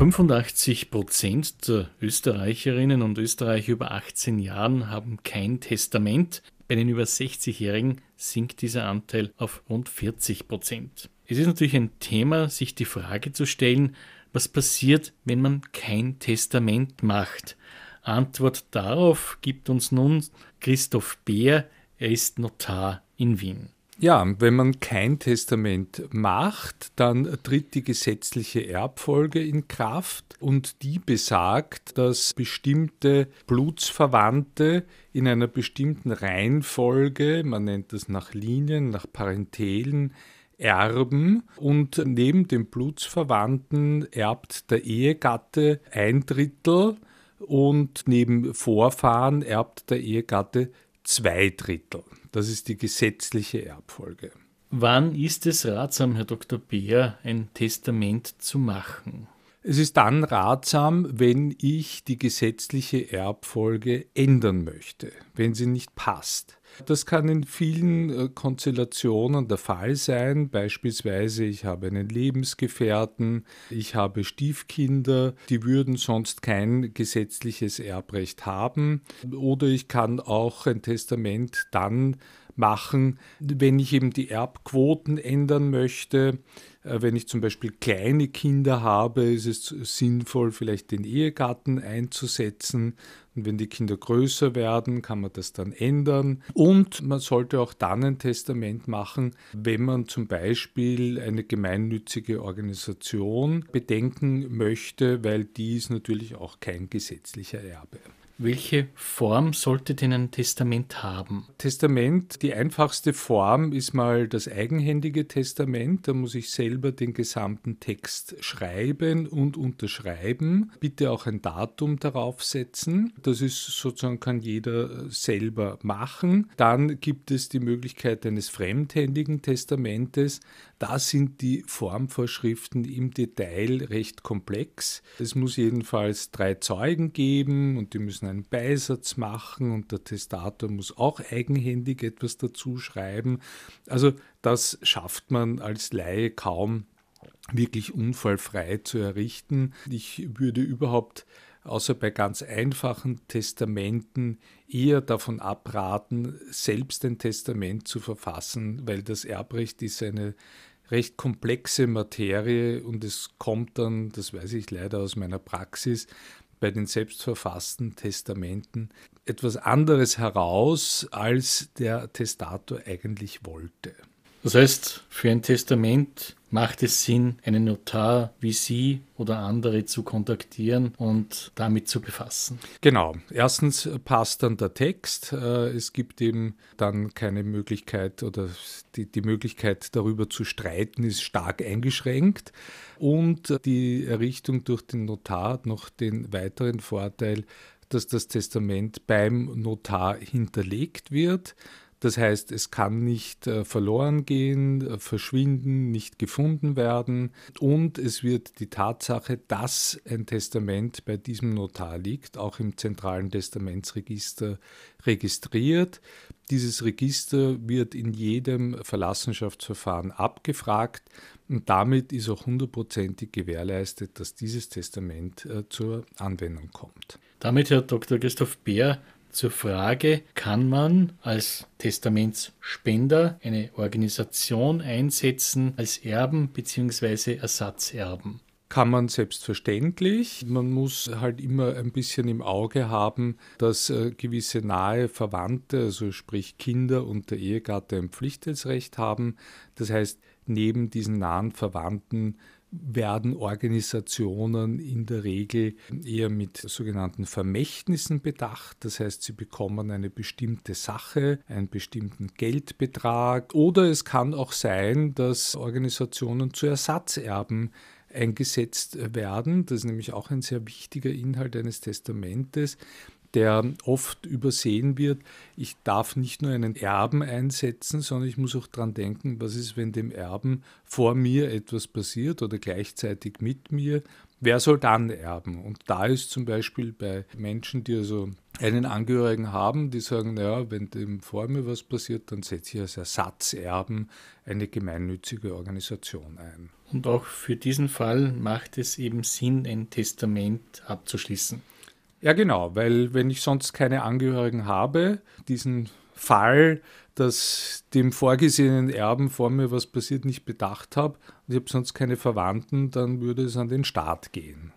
85 Prozent der Österreicherinnen und Österreicher über 18 Jahren haben kein Testament. Bei den über 60-Jährigen sinkt dieser Anteil auf rund 40 Prozent. Es ist natürlich ein Thema, sich die Frage zu stellen, was passiert, wenn man kein Testament macht. Antwort darauf gibt uns nun Christoph Beer, er ist Notar in Wien. Ja, wenn man kein Testament macht, dann tritt die gesetzliche Erbfolge in Kraft und die besagt, dass bestimmte Blutsverwandte in einer bestimmten Reihenfolge, man nennt das nach Linien, nach Parentelen, erben und neben den Blutsverwandten erbt der Ehegatte ein Drittel und neben Vorfahren erbt der Ehegatte zwei Drittel. Das ist die gesetzliche Erbfolge. Wann ist es ratsam, Herr Dr. Beer, ein Testament zu machen? Es ist dann ratsam, wenn ich die gesetzliche Erbfolge ändern möchte, wenn sie nicht passt. Das kann in vielen äh, Konstellationen der Fall sein. Beispielsweise, ich habe einen Lebensgefährten, ich habe Stiefkinder, die würden sonst kein gesetzliches Erbrecht haben. Oder ich kann auch ein Testament dann machen, wenn ich eben die Erbquoten ändern möchte. Äh, wenn ich zum Beispiel kleine Kinder habe, ist es sinnvoll, vielleicht den Ehegatten einzusetzen. Und wenn die Kinder größer werden, kann man das dann ändern. Und man sollte auch dann ein Testament machen, wenn man zum Beispiel eine gemeinnützige Organisation bedenken möchte, weil die ist natürlich auch kein gesetzlicher Erbe. Welche Form sollte denn ein Testament haben? Testament, die einfachste Form ist mal das eigenhändige Testament. Da muss ich selber den gesamten Text schreiben und unterschreiben. Bitte auch ein Datum darauf setzen. Das ist sozusagen, kann jeder selber machen. Dann gibt es die Möglichkeit eines fremdhändigen Testamentes. Da sind die Formvorschriften im Detail recht komplex. Es muss jedenfalls drei Zeugen geben und die müssen einen Beisatz machen und der Testator muss auch eigenhändig etwas dazu schreiben. Also das schafft man als Laie kaum wirklich unfallfrei zu errichten. Ich würde überhaupt außer bei ganz einfachen Testamenten eher davon abraten, selbst ein Testament zu verfassen, weil das Erbrecht ist eine recht komplexe Materie und es kommt dann, das weiß ich leider aus meiner Praxis, bei den selbstverfassten Testamenten etwas anderes heraus, als der Testator eigentlich wollte. Das heißt, für ein Testament macht es Sinn, einen Notar wie Sie oder andere zu kontaktieren und damit zu befassen? Genau. Erstens passt dann der Text. Äh, es gibt eben dann keine Möglichkeit oder die, die Möglichkeit darüber zu streiten ist stark eingeschränkt. Und die Errichtung durch den Notar hat noch den weiteren Vorteil, dass das Testament beim Notar hinterlegt wird. Das heißt, es kann nicht äh, verloren gehen, äh, verschwinden, nicht gefunden werden und es wird die Tatsache, dass ein Testament bei diesem Notar liegt, auch im zentralen Testamentsregister registriert. Dieses Register wird in jedem Verlassenschaftsverfahren abgefragt und damit ist auch hundertprozentig gewährleistet, dass dieses Testament äh, zur Anwendung kommt. Damit, Herr Dr. Christoph Beer, zur Frage, kann man als Testamentsspender eine Organisation einsetzen als Erben bzw. Ersatzerben? kann man selbstverständlich. Man muss halt immer ein bisschen im Auge haben, dass äh, gewisse nahe Verwandte, also sprich Kinder und der Ehegatte ein Pflichtteilsrecht haben. Das heißt, neben diesen nahen Verwandten werden Organisationen in der Regel eher mit sogenannten Vermächtnissen bedacht. Das heißt, sie bekommen eine bestimmte Sache, einen bestimmten Geldbetrag. Oder es kann auch sein, dass Organisationen zu Ersatzerben eingesetzt werden. Das ist nämlich auch ein sehr wichtiger Inhalt eines Testamentes der oft übersehen wird. Ich darf nicht nur einen Erben einsetzen, sondern ich muss auch daran denken, was ist, wenn dem Erben vor mir etwas passiert oder gleichzeitig mit mir. Wer soll dann erben? Und da ist zum Beispiel bei Menschen, die also einen Angehörigen haben, die sagen, naja, wenn dem vor mir was passiert, dann setze ich als Ersatzerben eine gemeinnützige Organisation ein. Und auch für diesen Fall macht es eben Sinn, ein Testament abzuschließen. Ja, genau, weil wenn ich sonst keine Angehörigen habe, diesen Fall, dass dem vorgesehenen Erben vor mir was passiert, nicht bedacht habe und ich habe sonst keine Verwandten, dann würde es an den Staat gehen.